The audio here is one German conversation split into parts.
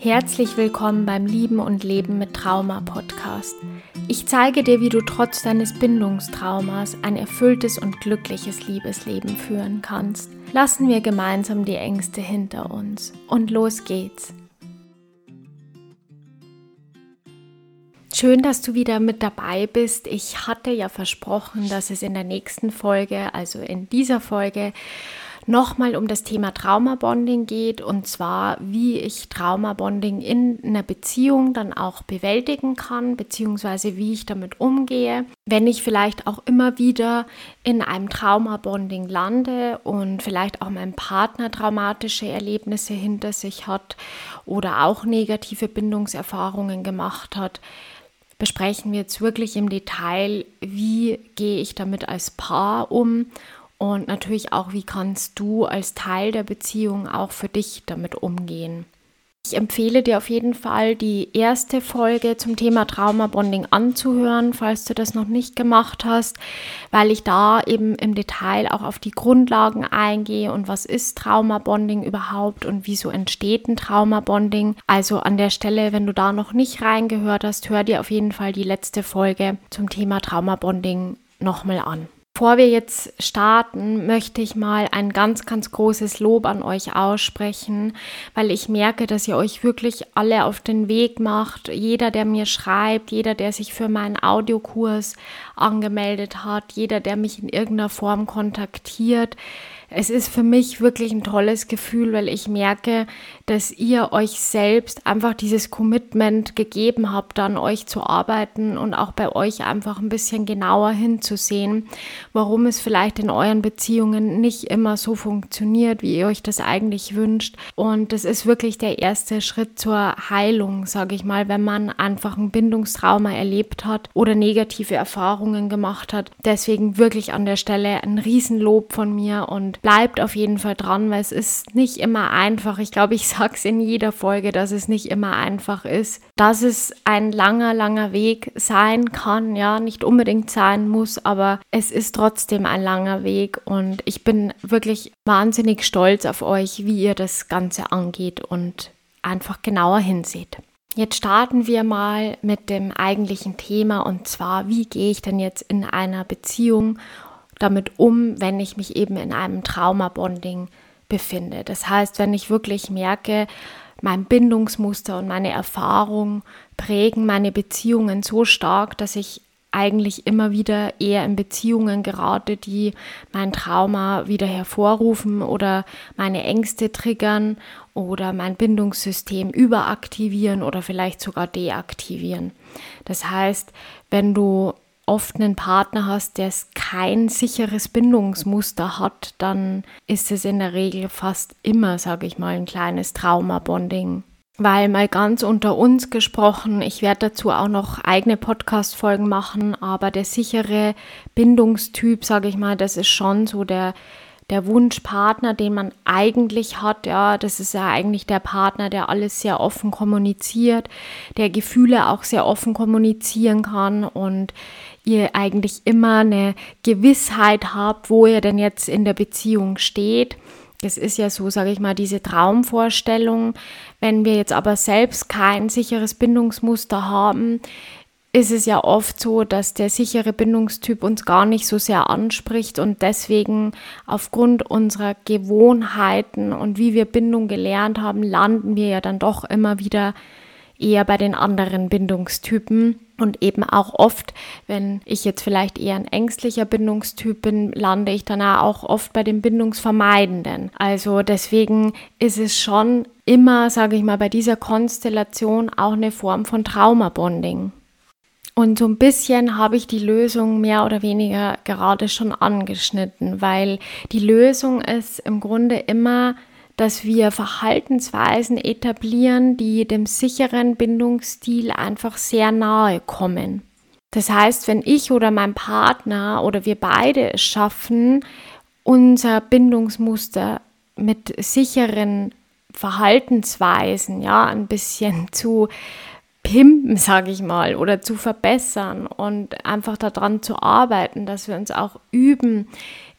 Herzlich willkommen beim Lieben und Leben mit Trauma Podcast. Ich zeige dir, wie du trotz deines Bindungstraumas ein erfülltes und glückliches Liebesleben führen kannst. Lassen wir gemeinsam die Ängste hinter uns. Und los geht's. Schön, dass du wieder mit dabei bist. Ich hatte ja versprochen, dass es in der nächsten Folge, also in dieser Folge, nochmal um das Thema Traumabonding geht und zwar, wie ich Traumabonding in einer Beziehung dann auch bewältigen kann, beziehungsweise wie ich damit umgehe, wenn ich vielleicht auch immer wieder in einem Traumabonding lande und vielleicht auch mein Partner traumatische Erlebnisse hinter sich hat oder auch negative Bindungserfahrungen gemacht hat besprechen wir jetzt wirklich im Detail, wie gehe ich damit als Paar um und natürlich auch, wie kannst du als Teil der Beziehung auch für dich damit umgehen. Ich empfehle dir auf jeden Fall, die erste Folge zum Thema Trauma-Bonding anzuhören, falls du das noch nicht gemacht hast, weil ich da eben im Detail auch auf die Grundlagen eingehe und was ist Trauma-Bonding überhaupt und wieso entsteht ein Trauma-Bonding. Also an der Stelle, wenn du da noch nicht reingehört hast, hör dir auf jeden Fall die letzte Folge zum Thema Trauma-Bonding nochmal an. Bevor wir jetzt starten, möchte ich mal ein ganz, ganz großes Lob an euch aussprechen, weil ich merke, dass ihr euch wirklich alle auf den Weg macht. Jeder, der mir schreibt, jeder, der sich für meinen Audiokurs angemeldet hat, jeder, der mich in irgendeiner Form kontaktiert es ist für mich wirklich ein tolles Gefühl, weil ich merke, dass ihr euch selbst einfach dieses Commitment gegeben habt, an euch zu arbeiten und auch bei euch einfach ein bisschen genauer hinzusehen, warum es vielleicht in euren Beziehungen nicht immer so funktioniert, wie ihr euch das eigentlich wünscht. Und das ist wirklich der erste Schritt zur Heilung, sage ich mal, wenn man einfach ein Bindungstrauma erlebt hat oder negative Erfahrungen gemacht hat. Deswegen wirklich an der Stelle ein Riesenlob von mir und bleibt auf jeden Fall dran, weil es ist nicht immer einfach. Ich glaube, ich sage es in jeder Folge, dass es nicht immer einfach ist, dass es ein langer, langer Weg sein kann, ja, nicht unbedingt sein muss, aber es ist trotzdem ein langer Weg und ich bin wirklich wahnsinnig stolz auf euch, wie ihr das Ganze angeht und einfach genauer hinseht. Jetzt starten wir mal mit dem eigentlichen Thema und zwar, wie gehe ich denn jetzt in einer Beziehung damit um, wenn ich mich eben in einem Trauma-Bonding befinde. Das heißt, wenn ich wirklich merke, mein Bindungsmuster und meine Erfahrung prägen meine Beziehungen so stark, dass ich eigentlich immer wieder eher in Beziehungen gerate, die mein Trauma wieder hervorrufen oder meine Ängste triggern oder mein Bindungssystem überaktivieren oder vielleicht sogar deaktivieren. Das heißt, wenn du oft einen Partner hast, der kein sicheres Bindungsmuster hat, dann ist es in der Regel fast immer, sage ich mal, ein kleines Trauma-Bonding. Weil mal ganz unter uns gesprochen, ich werde dazu auch noch eigene Podcast-Folgen machen, aber der sichere Bindungstyp, sage ich mal, das ist schon so der der Wunschpartner, den man eigentlich hat, ja, das ist ja eigentlich der Partner, der alles sehr offen kommuniziert, der Gefühle auch sehr offen kommunizieren kann und ihr eigentlich immer eine Gewissheit habt, wo ihr denn jetzt in der Beziehung steht. Das ist ja so, sage ich mal, diese Traumvorstellung. Wenn wir jetzt aber selbst kein sicheres Bindungsmuster haben, ist es ja oft so, dass der sichere Bindungstyp uns gar nicht so sehr anspricht und deswegen aufgrund unserer Gewohnheiten und wie wir Bindung gelernt haben, landen wir ja dann doch immer wieder eher bei den anderen Bindungstypen. Und eben auch oft, wenn ich jetzt vielleicht eher ein ängstlicher Bindungstyp bin, lande ich dann auch oft bei den Bindungsvermeidenden. Also deswegen ist es schon immer, sage ich mal, bei dieser Konstellation auch eine Form von Traumabonding. Und so ein bisschen habe ich die Lösung mehr oder weniger gerade schon angeschnitten, weil die Lösung ist im Grunde immer, dass wir Verhaltensweisen etablieren, die dem sicheren Bindungsstil einfach sehr nahe kommen. Das heißt, wenn ich oder mein Partner oder wir beide es schaffen, unser Bindungsmuster mit sicheren Verhaltensweisen ja ein bisschen zu pimpen, sage ich mal, oder zu verbessern und einfach daran zu arbeiten, dass wir uns auch üben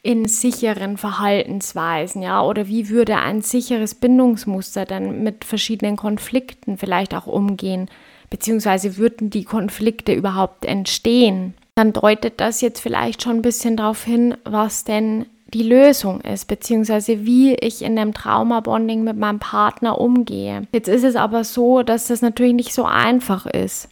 in sicheren Verhaltensweisen, ja, oder wie würde ein sicheres Bindungsmuster dann mit verschiedenen Konflikten vielleicht auch umgehen, beziehungsweise würden die Konflikte überhaupt entstehen? Dann deutet das jetzt vielleicht schon ein bisschen darauf hin, was denn die Lösung ist, beziehungsweise wie ich in dem Trauma-Bonding mit meinem Partner umgehe. Jetzt ist es aber so, dass das natürlich nicht so einfach ist.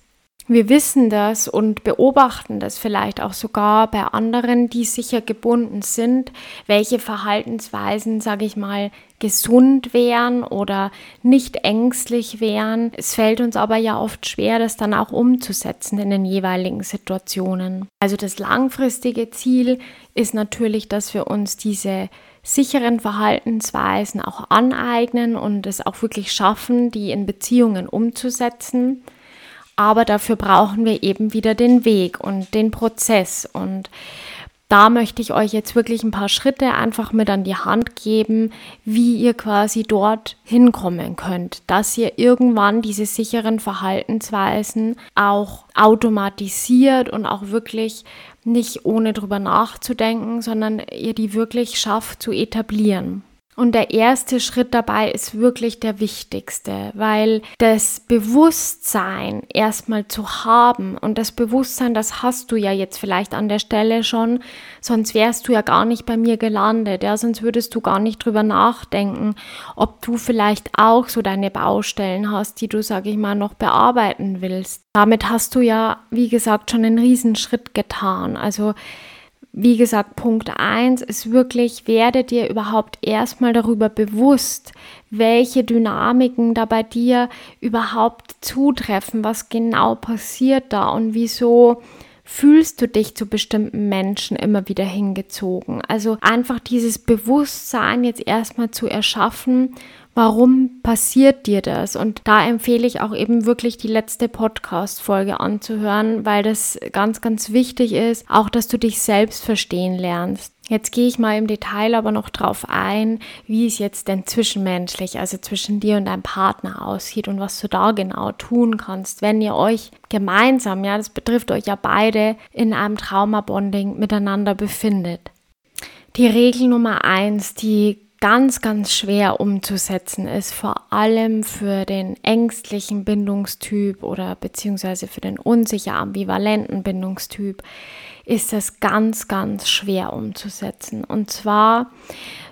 Wir wissen das und beobachten das vielleicht auch sogar bei anderen, die sicher gebunden sind, welche Verhaltensweisen, sage ich mal, gesund wären oder nicht ängstlich wären. Es fällt uns aber ja oft schwer, das dann auch umzusetzen in den jeweiligen Situationen. Also das langfristige Ziel ist natürlich, dass wir uns diese sicheren Verhaltensweisen auch aneignen und es auch wirklich schaffen, die in Beziehungen umzusetzen. Aber dafür brauchen wir eben wieder den Weg und den Prozess. Und da möchte ich euch jetzt wirklich ein paar Schritte einfach mit an die Hand geben, wie ihr quasi dort hinkommen könnt, dass ihr irgendwann diese sicheren Verhaltensweisen auch automatisiert und auch wirklich nicht ohne drüber nachzudenken, sondern ihr die wirklich schafft zu etablieren. Und der erste Schritt dabei ist wirklich der wichtigste, weil das Bewusstsein erstmal zu haben und das Bewusstsein, das hast du ja jetzt vielleicht an der Stelle schon, sonst wärst du ja gar nicht bei mir gelandet, ja, sonst würdest du gar nicht drüber nachdenken, ob du vielleicht auch so deine Baustellen hast, die du, sage ich mal, noch bearbeiten willst. Damit hast du ja, wie gesagt, schon einen Riesenschritt getan. Also wie gesagt, Punkt 1 ist wirklich, werde dir überhaupt erstmal darüber bewusst, welche Dynamiken da bei dir überhaupt zutreffen, was genau passiert da und wieso fühlst du dich zu bestimmten Menschen immer wieder hingezogen. Also einfach dieses Bewusstsein jetzt erstmal zu erschaffen warum passiert dir das? Und da empfehle ich auch eben wirklich die letzte Podcast-Folge anzuhören, weil das ganz, ganz wichtig ist, auch dass du dich selbst verstehen lernst. Jetzt gehe ich mal im Detail aber noch drauf ein, wie es jetzt denn zwischenmenschlich, also zwischen dir und deinem Partner aussieht und was du da genau tun kannst, wenn ihr euch gemeinsam, ja, das betrifft euch ja beide, in einem Trauma-Bonding miteinander befindet. Die Regel Nummer eins, die ganz, ganz schwer umzusetzen ist, vor allem für den ängstlichen Bindungstyp oder beziehungsweise für den unsicher ambivalenten Bindungstyp, ist das ganz, ganz schwer umzusetzen. Und zwar,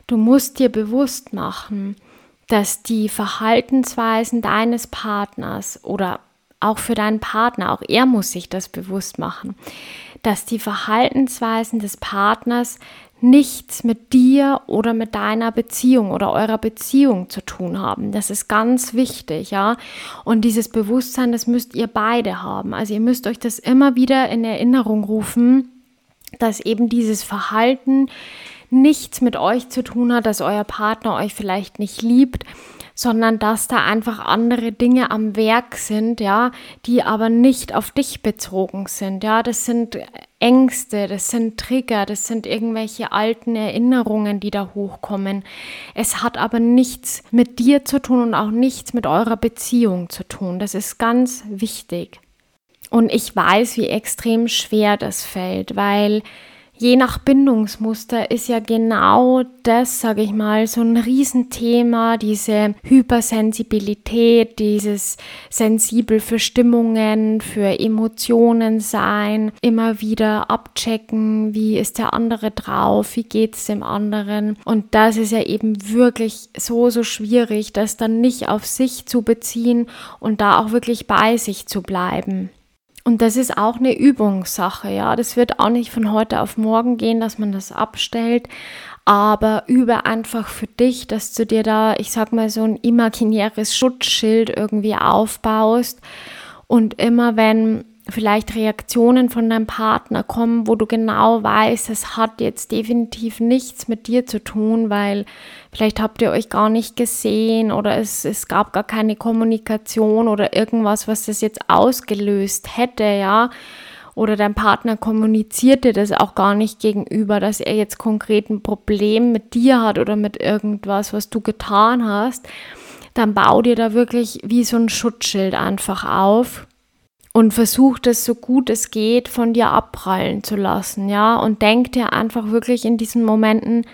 du musst dir bewusst machen, dass die Verhaltensweisen deines Partners oder auch für deinen Partner, auch er muss sich das bewusst machen, dass die Verhaltensweisen des Partners nichts mit dir oder mit deiner Beziehung oder eurer Beziehung zu tun haben. Das ist ganz wichtig, ja. Und dieses Bewusstsein, das müsst ihr beide haben. Also ihr müsst euch das immer wieder in Erinnerung rufen, dass eben dieses Verhalten nichts mit euch zu tun hat, dass euer Partner euch vielleicht nicht liebt, sondern dass da einfach andere Dinge am Werk sind, ja, die aber nicht auf dich bezogen sind, ja, das sind Ängste, das sind Trigger, das sind irgendwelche alten Erinnerungen, die da hochkommen. Es hat aber nichts mit dir zu tun und auch nichts mit eurer Beziehung zu tun. Das ist ganz wichtig. Und ich weiß, wie extrem schwer das fällt, weil je nach Bindungsmuster ist ja genau das, sage ich mal, so ein Riesenthema, diese Hypersensibilität, dieses sensibel für Stimmungen, für Emotionen sein, immer wieder abchecken, wie ist der andere drauf, wie geht es dem anderen. Und das ist ja eben wirklich so, so schwierig, das dann nicht auf sich zu beziehen und da auch wirklich bei sich zu bleiben. Und das ist auch eine Übungssache, ja. Das wird auch nicht von heute auf morgen gehen, dass man das abstellt. Aber übe einfach für dich, dass du dir da, ich sag mal, so ein imaginäres Schutzschild irgendwie aufbaust. Und immer wenn vielleicht Reaktionen von deinem Partner kommen, wo du genau weißt, es hat jetzt definitiv nichts mit dir zu tun, weil vielleicht habt ihr euch gar nicht gesehen oder es, es gab gar keine Kommunikation oder irgendwas, was das jetzt ausgelöst hätte, ja. Oder dein Partner kommunizierte das auch gar nicht gegenüber, dass er jetzt konkret ein Problem mit dir hat oder mit irgendwas, was du getan hast. Dann bau dir da wirklich wie so ein Schutzschild einfach auf und versuch das so gut es geht von dir abprallen zu lassen, ja, und denk dir einfach wirklich in diesen Momenten,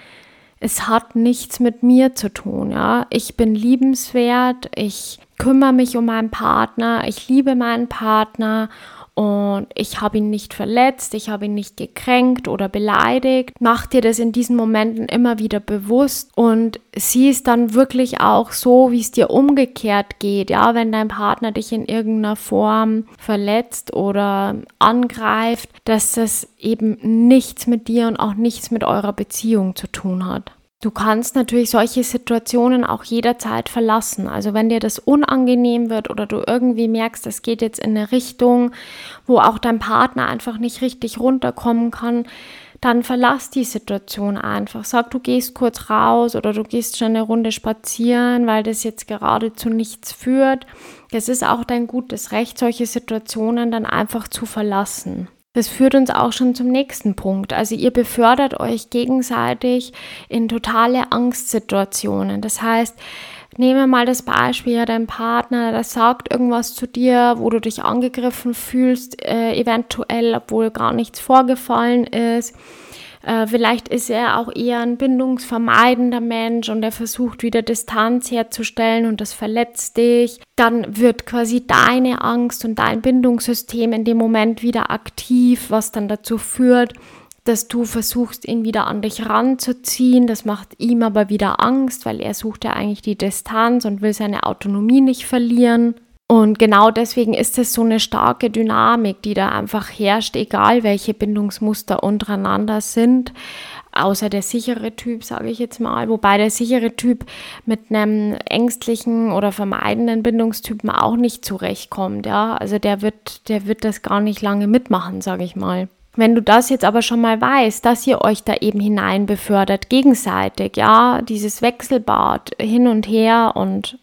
es hat nichts mit mir zu tun, ja. Ich bin liebenswert, ich kümmere mich um meinen Partner, ich liebe meinen Partner und ich habe ihn nicht verletzt, ich habe ihn nicht gekränkt oder beleidigt. Mach dir das in diesen Momenten immer wieder bewusst und sieh es dann wirklich auch so, wie es dir umgekehrt geht. Ja, wenn dein Partner dich in irgendeiner Form verletzt oder angreift, dass das eben nichts mit dir und auch nichts mit eurer Beziehung zu tun hat. Du kannst natürlich solche Situationen auch jederzeit verlassen. Also wenn dir das unangenehm wird oder du irgendwie merkst, es geht jetzt in eine Richtung, wo auch dein Partner einfach nicht richtig runterkommen kann, dann verlass die Situation einfach. Sag, du gehst kurz raus oder du gehst schon eine Runde spazieren, weil das jetzt gerade zu nichts führt. Es ist auch dein gutes Recht, solche Situationen dann einfach zu verlassen. Das führt uns auch schon zum nächsten Punkt. Also ihr befördert euch gegenseitig in totale Angstsituationen. Das heißt, Nehme mal das Beispiel, dein Partner, der sagt irgendwas zu dir, wo du dich angegriffen fühlst, äh, eventuell, obwohl gar nichts vorgefallen ist. Äh, vielleicht ist er auch eher ein bindungsvermeidender Mensch und er versucht wieder Distanz herzustellen und das verletzt dich. Dann wird quasi deine Angst und dein Bindungssystem in dem Moment wieder aktiv, was dann dazu führt, dass du versuchst, ihn wieder an dich ranzuziehen. Das macht ihm aber wieder Angst, weil er sucht ja eigentlich die Distanz und will seine Autonomie nicht verlieren. Und genau deswegen ist es so eine starke Dynamik, die da einfach herrscht, egal welche Bindungsmuster untereinander sind. Außer der sichere Typ, sage ich jetzt mal. Wobei der sichere Typ mit einem ängstlichen oder vermeidenden Bindungstypen auch nicht zurechtkommt. Ja? Also der wird, der wird das gar nicht lange mitmachen, sage ich mal. Wenn du das jetzt aber schon mal weißt, dass ihr euch da eben hinein befördert, gegenseitig, ja, dieses Wechselbad hin und her und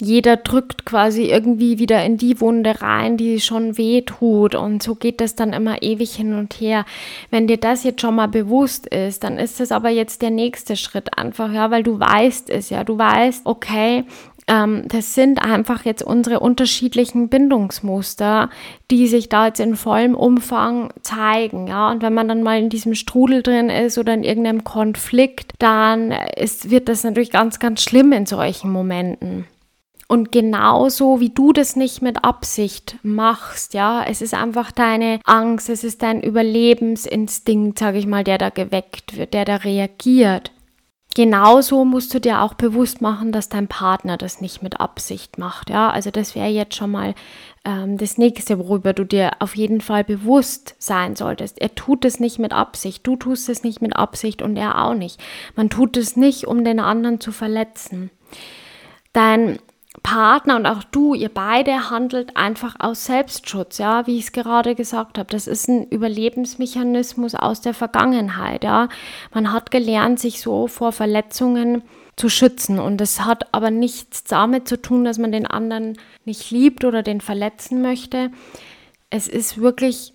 jeder drückt quasi irgendwie wieder in die Wunde rein, die schon weh tut. Und so geht das dann immer ewig hin und her. Wenn dir das jetzt schon mal bewusst ist, dann ist das aber jetzt der nächste Schritt einfach, ja, weil du weißt es ja. Du weißt, okay, ähm, das sind einfach jetzt unsere unterschiedlichen Bindungsmuster, die sich da jetzt in vollem Umfang zeigen, ja. Und wenn man dann mal in diesem Strudel drin ist oder in irgendeinem Konflikt, dann ist, wird das natürlich ganz, ganz schlimm in solchen Momenten. Und genauso wie du das nicht mit Absicht machst, ja, es ist einfach deine Angst, es ist dein Überlebensinstinkt, sage ich mal, der da geweckt wird, der da reagiert. Genauso musst du dir auch bewusst machen, dass dein Partner das nicht mit Absicht macht. Ja, also das wäre jetzt schon mal ähm, das nächste, worüber du dir auf jeden Fall bewusst sein solltest. Er tut es nicht mit Absicht, du tust es nicht mit Absicht und er auch nicht. Man tut es nicht, um den anderen zu verletzen. Dein Partner und auch du, ihr beide handelt einfach aus Selbstschutz, ja, wie ich es gerade gesagt habe. Das ist ein Überlebensmechanismus aus der Vergangenheit, ja. Man hat gelernt, sich so vor Verletzungen zu schützen und das hat aber nichts damit zu tun, dass man den anderen nicht liebt oder den verletzen möchte. Es ist wirklich,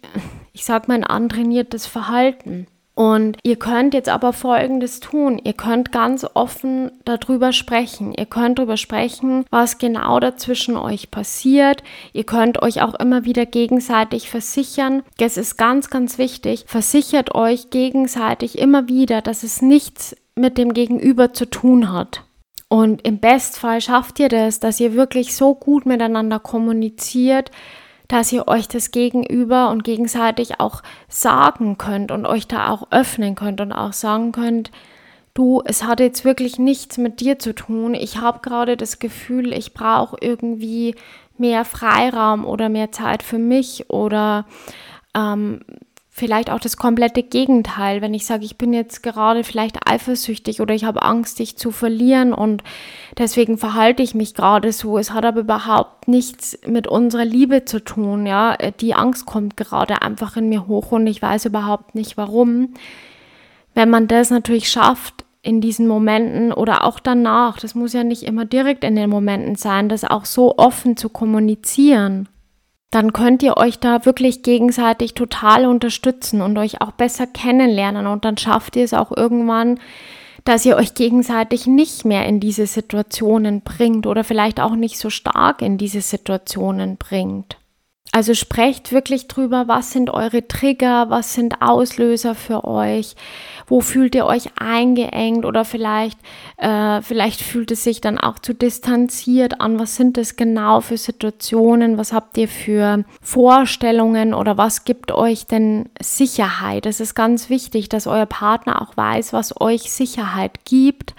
ich sag mal, ein antrainiertes Verhalten. Und ihr könnt jetzt aber Folgendes tun. Ihr könnt ganz offen darüber sprechen. Ihr könnt darüber sprechen, was genau dazwischen euch passiert. Ihr könnt euch auch immer wieder gegenseitig versichern. Es ist ganz, ganz wichtig. Versichert euch gegenseitig immer wieder, dass es nichts mit dem Gegenüber zu tun hat. Und im Bestfall schafft ihr das, dass ihr wirklich so gut miteinander kommuniziert, dass ihr euch das gegenüber und gegenseitig auch sagen könnt und euch da auch öffnen könnt und auch sagen könnt, du, es hat jetzt wirklich nichts mit dir zu tun. Ich habe gerade das Gefühl, ich brauche irgendwie mehr Freiraum oder mehr Zeit für mich oder ähm, vielleicht auch das komplette Gegenteil, wenn ich sage, ich bin jetzt gerade vielleicht eifersüchtig oder ich habe Angst, dich zu verlieren und deswegen verhalte ich mich gerade so. Es hat aber überhaupt nichts mit unserer Liebe zu tun, ja. Die Angst kommt gerade einfach in mir hoch und ich weiß überhaupt nicht warum. Wenn man das natürlich schafft, in diesen Momenten oder auch danach, das muss ja nicht immer direkt in den Momenten sein, das auch so offen zu kommunizieren dann könnt ihr euch da wirklich gegenseitig total unterstützen und euch auch besser kennenlernen. Und dann schafft ihr es auch irgendwann, dass ihr euch gegenseitig nicht mehr in diese Situationen bringt oder vielleicht auch nicht so stark in diese Situationen bringt. Also sprecht wirklich drüber, was sind eure Trigger, was sind Auslöser für euch, wo fühlt ihr euch eingeengt oder vielleicht, äh, vielleicht fühlt es sich dann auch zu distanziert an, was sind das genau für Situationen, was habt ihr für Vorstellungen oder was gibt euch denn Sicherheit. Es ist ganz wichtig, dass euer Partner auch weiß, was euch Sicherheit gibt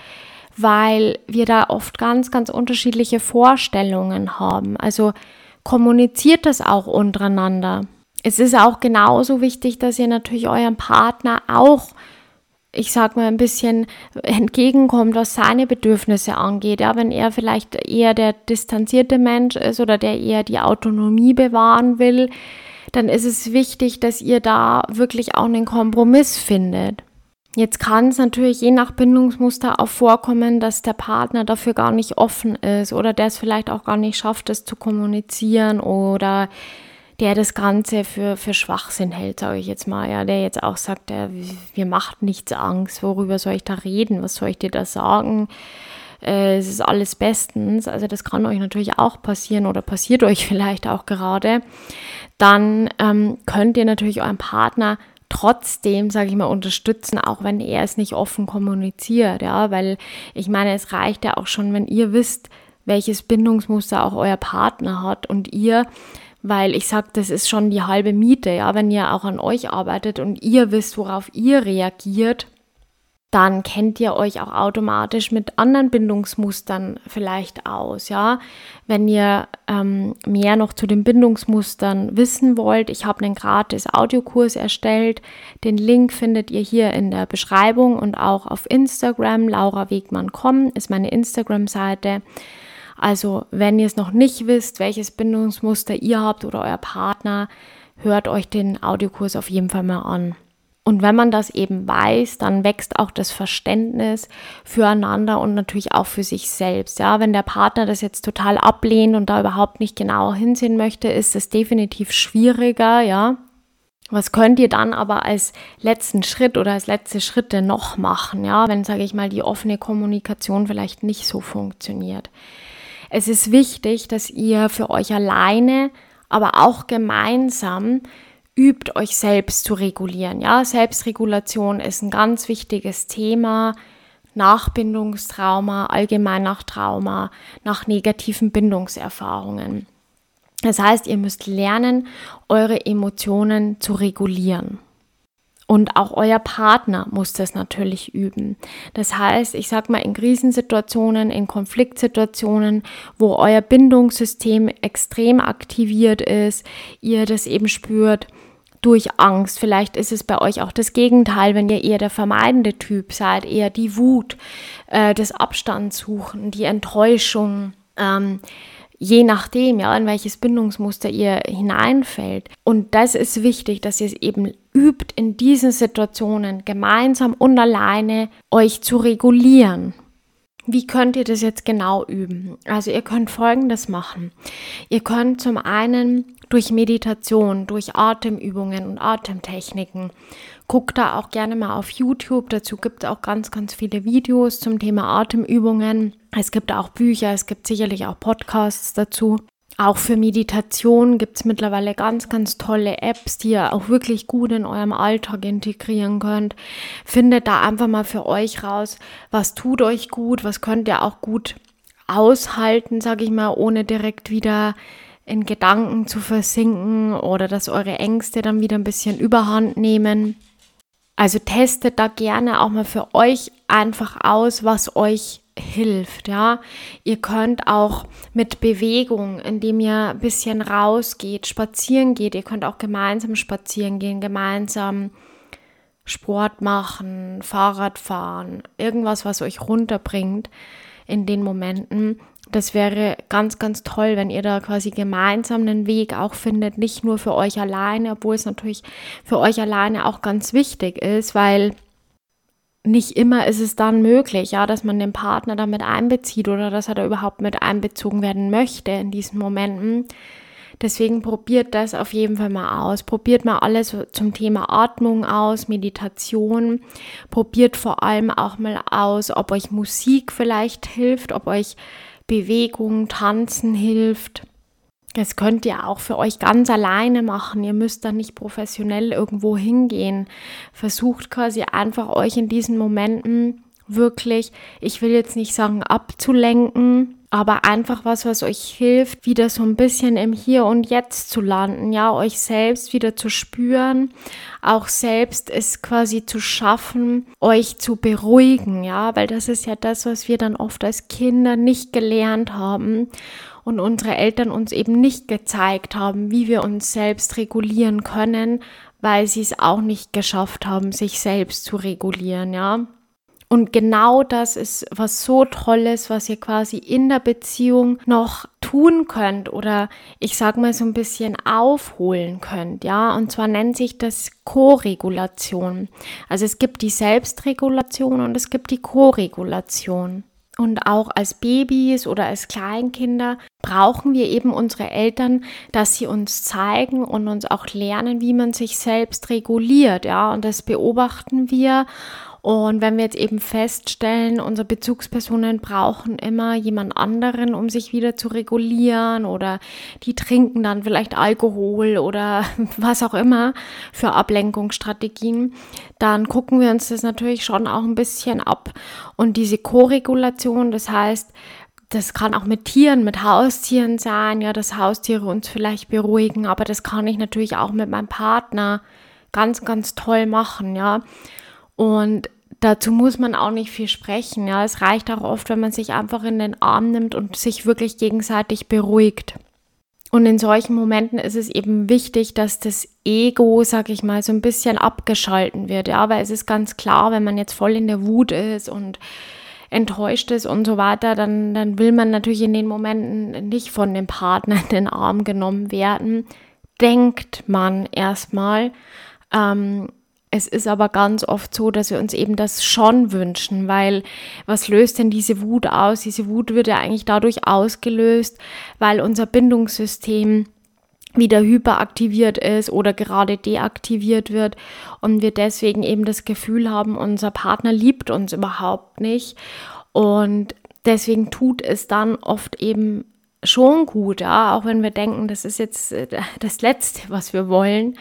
weil wir da oft ganz, ganz unterschiedliche Vorstellungen haben. Also kommuniziert das auch untereinander. Es ist auch genauso wichtig, dass ihr natürlich eurem Partner auch, ich sag mal, ein bisschen entgegenkommt, was seine Bedürfnisse angeht. Ja, wenn er vielleicht eher der distanzierte Mensch ist oder der eher die Autonomie bewahren will, dann ist es wichtig, dass ihr da wirklich auch einen Kompromiss findet. Jetzt kann es natürlich je nach Bindungsmuster auch vorkommen, dass der Partner dafür gar nicht offen ist oder der es vielleicht auch gar nicht schafft, das zu kommunizieren oder der das Ganze für, für Schwachsinn hält, sage ich jetzt mal. Ja, der jetzt auch sagt, der, mir macht nichts Angst, worüber soll ich da reden, was soll ich dir da sagen? Äh, es ist alles bestens. Also das kann euch natürlich auch passieren oder passiert euch vielleicht auch gerade. Dann ähm, könnt ihr natürlich euren Partner trotzdem, sage ich mal, unterstützen, auch wenn er es nicht offen kommuniziert, ja, weil ich meine, es reicht ja auch schon, wenn ihr wisst, welches Bindungsmuster auch euer Partner hat und ihr, weil ich sage, das ist schon die halbe Miete, ja, wenn ihr auch an euch arbeitet und ihr wisst, worauf ihr reagiert, dann kennt ihr euch auch automatisch mit anderen Bindungsmustern vielleicht aus, ja. Wenn ihr ähm, mehr noch zu den Bindungsmustern wissen wollt, ich habe einen gratis Audiokurs erstellt. Den Link findet ihr hier in der Beschreibung und auch auf Instagram. Laura Wegmann.com ist meine Instagram-Seite. Also, wenn ihr es noch nicht wisst, welches Bindungsmuster ihr habt oder euer Partner, hört euch den Audiokurs auf jeden Fall mal an. Und wenn man das eben weiß, dann wächst auch das Verständnis füreinander und natürlich auch für sich selbst. Ja, wenn der Partner das jetzt total ablehnt und da überhaupt nicht genauer hinsehen möchte, ist es definitiv schwieriger, ja. Was könnt ihr dann aber als letzten Schritt oder als letzte Schritte noch machen, ja, wenn, sage ich mal, die offene Kommunikation vielleicht nicht so funktioniert? Es ist wichtig, dass ihr für euch alleine, aber auch gemeinsam übt euch selbst zu regulieren. Ja, Selbstregulation ist ein ganz wichtiges Thema. Nachbindungstrauma, allgemein nach Trauma, nach negativen Bindungserfahrungen. Das heißt, ihr müsst lernen, eure Emotionen zu regulieren. Und auch euer Partner muss das natürlich üben. Das heißt, ich sag mal, in Krisensituationen, in Konfliktsituationen, wo euer Bindungssystem extrem aktiviert ist, ihr das eben spürt, durch Angst. Vielleicht ist es bei euch auch das Gegenteil, wenn ihr eher der vermeidende Typ seid, eher die Wut, äh, das Abstandssuchen, die Enttäuschung. Ähm, je nachdem, ja, in welches Bindungsmuster ihr hineinfällt. Und das ist wichtig, dass ihr es eben übt, in diesen Situationen gemeinsam und alleine euch zu regulieren. Wie könnt ihr das jetzt genau üben? Also ihr könnt Folgendes machen. Ihr könnt zum einen durch Meditation, durch Atemübungen und Atemtechniken. Guckt da auch gerne mal auf YouTube. Dazu gibt es auch ganz, ganz viele Videos zum Thema Atemübungen. Es gibt auch Bücher, es gibt sicherlich auch Podcasts dazu. Auch für Meditation gibt es mittlerweile ganz, ganz tolle Apps, die ihr auch wirklich gut in eurem Alltag integrieren könnt. Findet da einfach mal für euch raus, was tut euch gut, was könnt ihr auch gut aushalten, sage ich mal, ohne direkt wieder in Gedanken zu versinken oder dass eure Ängste dann wieder ein bisschen überhand nehmen. Also testet da gerne auch mal für euch einfach aus, was euch hilft, ja. Ihr könnt auch mit Bewegung, indem ihr ein bisschen rausgeht, spazieren geht, ihr könnt auch gemeinsam spazieren gehen, gemeinsam Sport machen, Fahrrad fahren, irgendwas, was euch runterbringt in den Momenten. Das wäre ganz, ganz toll, wenn ihr da quasi gemeinsam einen Weg auch findet, nicht nur für euch alleine, obwohl es natürlich für euch alleine auch ganz wichtig ist, weil nicht immer ist es dann möglich, ja, dass man den Partner damit einbezieht oder dass er da überhaupt mit einbezogen werden möchte in diesen Momenten. Deswegen probiert das auf jeden Fall mal aus. Probiert mal alles zum Thema Atmung aus, Meditation. Probiert vor allem auch mal aus, ob euch Musik vielleicht hilft, ob euch Bewegung, Tanzen hilft. Das könnt ihr auch für euch ganz alleine machen. Ihr müsst da nicht professionell irgendwo hingehen. Versucht quasi einfach euch in diesen Momenten wirklich, ich will jetzt nicht sagen abzulenken, aber einfach was, was euch hilft, wieder so ein bisschen im Hier und Jetzt zu landen, ja, euch selbst wieder zu spüren, auch selbst es quasi zu schaffen, euch zu beruhigen, ja, weil das ist ja das, was wir dann oft als Kinder nicht gelernt haben und unsere Eltern uns eben nicht gezeigt haben, wie wir uns selbst regulieren können, weil sie es auch nicht geschafft haben, sich selbst zu regulieren, ja. Und genau das ist was so Tolles, was ihr quasi in der Beziehung noch tun könnt oder ich sag mal so ein bisschen aufholen könnt, ja. Und zwar nennt sich das Co-Regulation. Also es gibt die Selbstregulation und es gibt die Co-Regulation. Und auch als Babys oder als Kleinkinder brauchen wir eben unsere Eltern, dass sie uns zeigen und uns auch lernen, wie man sich selbst reguliert, ja. Und das beobachten wir und wenn wir jetzt eben feststellen, unsere Bezugspersonen brauchen immer jemand anderen, um sich wieder zu regulieren oder die trinken dann vielleicht Alkohol oder was auch immer für Ablenkungsstrategien, dann gucken wir uns das natürlich schon auch ein bisschen ab. Und diese Koregulation, das heißt, das kann auch mit Tieren, mit Haustieren sein, ja, dass Haustiere uns vielleicht beruhigen, aber das kann ich natürlich auch mit meinem Partner ganz, ganz toll machen, ja. Und dazu muss man auch nicht viel sprechen. Ja, es reicht auch oft, wenn man sich einfach in den Arm nimmt und sich wirklich gegenseitig beruhigt. Und in solchen Momenten ist es eben wichtig, dass das Ego, sag ich mal, so ein bisschen abgeschalten wird. Ja, weil es ist ganz klar, wenn man jetzt voll in der Wut ist und enttäuscht ist und so weiter, dann, dann will man natürlich in den Momenten nicht von dem Partner in den Arm genommen werden. Denkt man erstmal. Ähm, es ist aber ganz oft so, dass wir uns eben das schon wünschen, weil was löst denn diese Wut aus? Diese Wut wird ja eigentlich dadurch ausgelöst, weil unser Bindungssystem wieder hyperaktiviert ist oder gerade deaktiviert wird und wir deswegen eben das Gefühl haben, unser Partner liebt uns überhaupt nicht und deswegen tut es dann oft eben schon gut, ja, auch wenn wir denken, das ist jetzt äh, das Letzte, was wir wollen,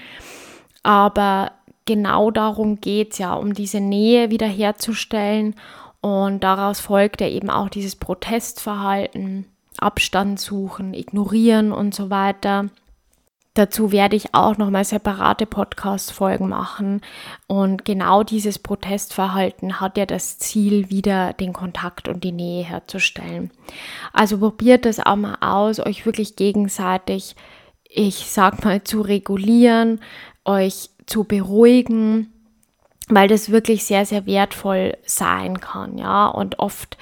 aber genau darum geht es ja, um diese Nähe wiederherzustellen. Und daraus folgt ja eben auch dieses Protestverhalten, Abstand suchen, ignorieren und so weiter. Dazu werde ich auch nochmal separate Podcast-Folgen machen. Und genau dieses Protestverhalten hat ja das Ziel, wieder den Kontakt und die Nähe herzustellen. Also probiert das auch mal aus, euch wirklich gegenseitig, ich sag mal, zu regulieren, euch zu beruhigen, weil das wirklich sehr, sehr wertvoll sein kann, ja. Und oft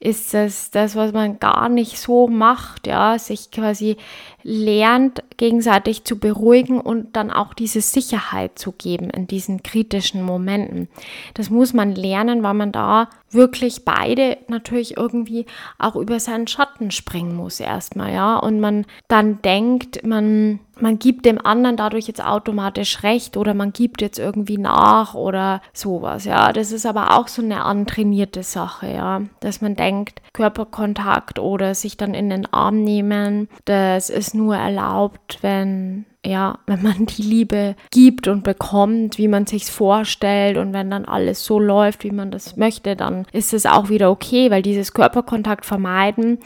ist es das, was man gar nicht so macht, ja, sich quasi lernt, gegenseitig zu beruhigen und dann auch diese Sicherheit zu geben in diesen kritischen Momenten. Das muss man lernen, weil man da wirklich beide natürlich irgendwie auch über seinen Schatten springen muss erstmal, ja. Und man dann denkt, man, man gibt dem anderen dadurch jetzt automatisch recht oder man gibt jetzt irgendwie nach oder sowas, ja. Das ist aber auch so eine antrainierte Sache, ja. Dass man denkt, Körperkontakt oder sich dann in den Arm nehmen, das ist nur erlaubt, wenn ja, wenn man die Liebe gibt und bekommt, wie man sich's vorstellt. Und wenn dann alles so läuft, wie man das möchte, dann ist es auch wieder okay, weil dieses Körperkontakt vermeiden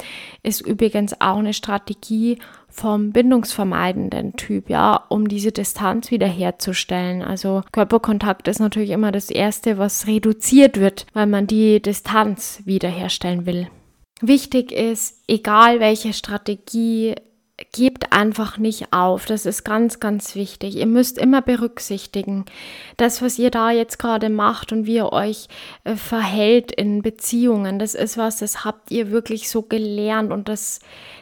ist übrigens auch eine Strategie vom bindungsvermeidenden Typ, ja, um diese Distanz wiederherzustellen. Also Körperkontakt ist natürlich immer das erste, was reduziert wird, weil man die Distanz wiederherstellen will. Wichtig ist, egal welche Strategie gebt einfach nicht auf. Das ist ganz, ganz wichtig. Ihr müsst immer berücksichtigen, das, was ihr da jetzt gerade macht und wie ihr euch äh, verhält in Beziehungen. Das ist was, das habt ihr wirklich so gelernt und das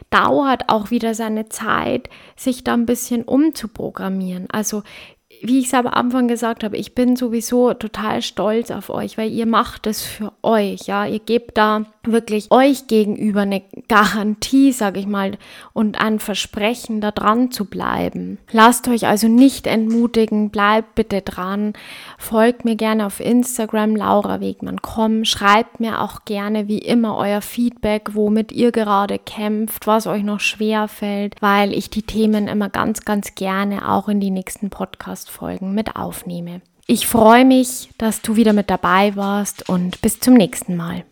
dauert auch wieder seine Zeit, sich da ein bisschen umzuprogrammieren. Also wie ich es am Anfang gesagt habe, ich bin sowieso total stolz auf euch, weil ihr macht es für euch, ja. Ihr gebt da wirklich euch gegenüber eine Garantie, sage ich mal, und ein Versprechen, da dran zu bleiben. Lasst euch also nicht entmutigen, bleibt bitte dran. Folgt mir gerne auf Instagram, Laura Wegmann.com. Schreibt mir auch gerne wie immer euer Feedback, womit ihr gerade kämpft, was euch noch schwer fällt, weil ich die Themen immer ganz, ganz gerne auch in die nächsten Podcast-Folgen mit aufnehme. Ich freue mich, dass du wieder mit dabei warst und bis zum nächsten Mal.